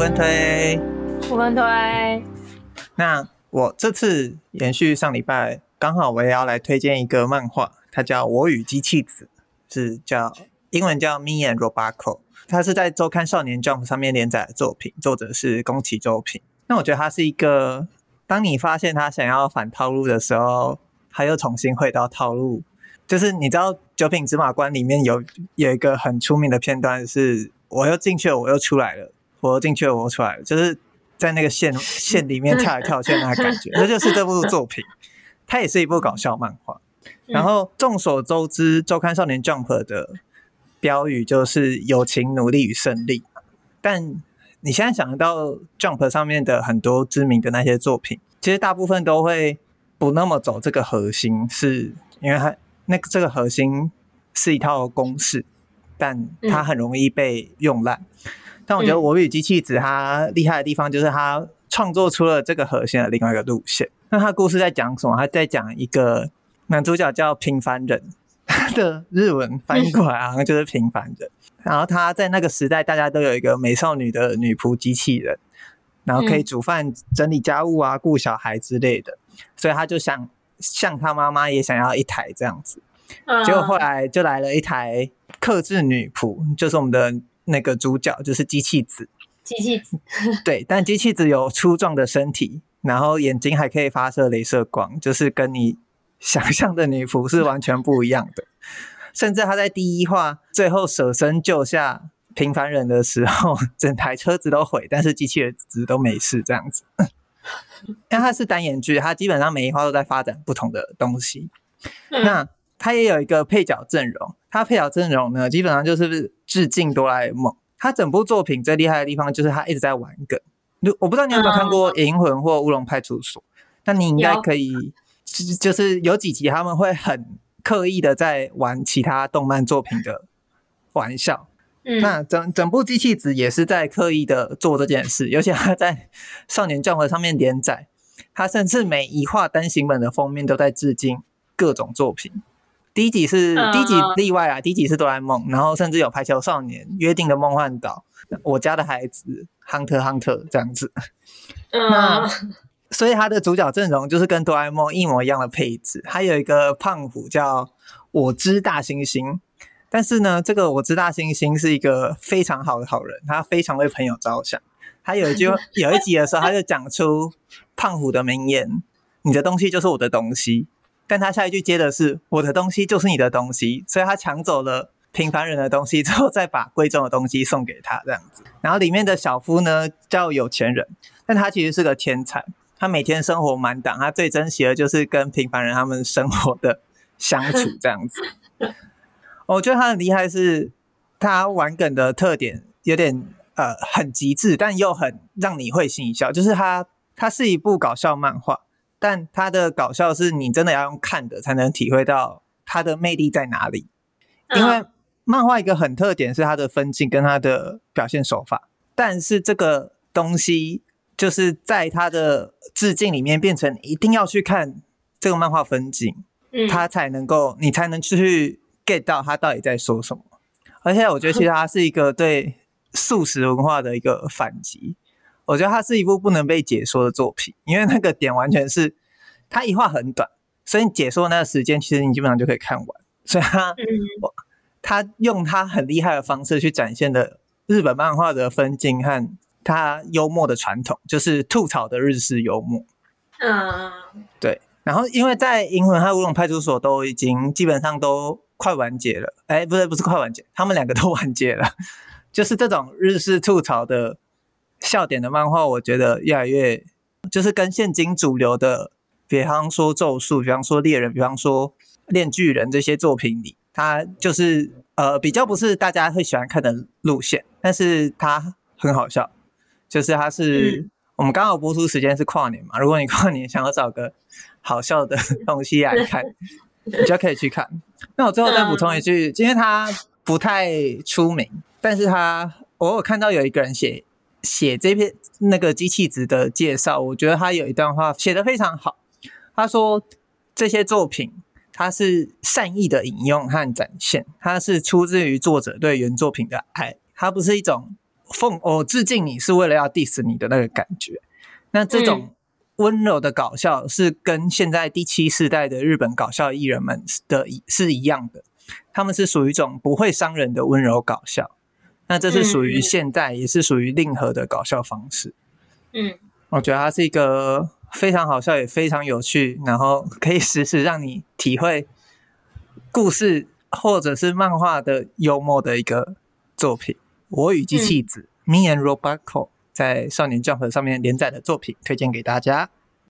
分推，五分推。那我这次延续上礼拜，刚好我也要来推荐一个漫画，它叫《我与机器子》，是叫英文叫《Me and Robaco，》，它是在周刊少年 Jump 上面连载的作品，作者是宫崎周平。那我觉得它是一个，当你发现他想要反套路的时候，他又重新回到套路。就是你知道《九品芝麻官》里面有有一个很出名的片段，是我又进去了，我又出来了，我又进去了，我出来了，就是在那个线线里面跳来跳去的那个感觉，那就是这部作品。它也是一部搞笑漫画。然后众所周知，周刊少年 Jump 的标语就是“友情、努力与胜利”。但你现在想得到 Jump 上面的很多知名的那些作品，其实大部分都会不那么走这个核心，是因为它。那个这个核心是一套公式，但它很容易被用烂。嗯、但我觉得《我与机器子》它厉害的地方就是它创作出了这个核心的另外一个路线。那它故事在讲什么？它在讲一个男主角叫平凡人，他 的日文翻译过来好像就是平凡人。然后他在那个时代，大家都有一个美少女的女仆机器人，然后可以煮饭、整理家务啊、顾小孩之类的，所以他就想。像他妈妈也想要一台这样子，结果后来就来了一台克制女仆，就是我们的那个主角，就是机器子。机器子，对，但机器子有粗壮的身体，然后眼睛还可以发射镭射光，就是跟你想象的女仆是完全不一样的。甚至他在第一话最后舍身救下平凡人的时候，整台车子都毁，但是机器人子都没事这样子。因为它是单眼剧，它基本上每一话都在发展不同的东西。嗯、那它也有一个配角阵容，它配角阵容呢，基本上就是致敬哆啦 A 梦。它整部作品最厉害的地方就是它一直在玩梗。我不知道你有没有看过《银魂》或《乌龙派出所》，那你应该可以，就是有几集他们会很刻意的在玩其他动漫作品的玩笑。嗯、那整整部机器子也是在刻意的做这件事，尤其他在少年 Jump 上面连载，他甚至每一话单行本的封面都在致敬各种作品。第一集是、uh, 第一集例外啊，第一集是哆啦 A 梦，然后甚至有排球少年、约定的梦幻岛、我家的孩子、Hunter Hunter 这样子。Uh, 那所以他的主角阵容就是跟哆啦 A 梦一模一样的配置，还有一个胖虎叫我知大猩猩。但是呢，这个我知大猩猩是一个非常好的好人，他非常为朋友着想。他有一句有一集的时候，他就讲出胖虎的名言：“你的东西就是我的东西。”但他下一句接的是：“我的东西就是你的东西。”所以他抢走了平凡人的东西之后，再把贵重的东西送给他这样子。然后里面的小夫呢叫有钱人，但他其实是个天才，他每天生活满档，他最珍惜的就是跟平凡人他们生活的相处这样子。我觉得他很厉害，是他玩梗的特点有点呃很极致，但又很让你会心一笑。就是他，他是一部搞笑漫画，但他的搞笑是你真的要用看的才能体会到他的魅力在哪里。因为漫画一个很特点是它的分镜跟它的表现手法，但是这个东西就是在它的致敬里面变成一定要去看这个漫画分镜，它才能够你才能去。get 到它到底在说什么，而且我觉得其实它是一个对素食文化的一个反击。我觉得它是一部不能被解说的作品，因为那个点完全是它一话很短，所以你解说那个时间其实你基本上就可以看完。所以他他用他很厉害的方式去展现的日本漫画的分镜和他幽默的传统，就是吐槽的日式幽默。嗯，对。然后因为在银魂和乌龙派出所都已经基本上都。快完结了，哎，不是不是快完结，他们两个都完结了。就是这种日式吐槽的笑点的漫画，我觉得越来越就是跟现今主流的，比方说咒术，比方说猎人，比方说链巨人这些作品里，它就是呃比较不是大家会喜欢看的路线，但是它很好笑。就是它是、嗯、我们刚好播出时间是跨年嘛，如果你跨年想要找个好笑的 东西来看。你就可以去看。那我最后再补充一句，因为他不太出名，但是他我有看到有一个人写写这篇那个机器子的介绍，我觉得他有一段话写得非常好。他说这些作品它是善意的引用和展现，它是出自于作者对原作品的爱，它不是一种奉我致敬你是为了要 diss 你的那个感觉。那这种温柔的搞笑是跟现在第七世代的日本搞笑艺人们的是一样的，他们是属于一种不会伤人的温柔搞笑。那这是属于现在，也是属于令和的搞笑方式。嗯，我觉得它是一个非常好笑，也非常有趣，然后可以时时让你体会故事或者是漫画的幽默的一个作品。我与机器子、嗯、Me and Robot Co 在少年 Jump 上面连载的作品，推荐给大家。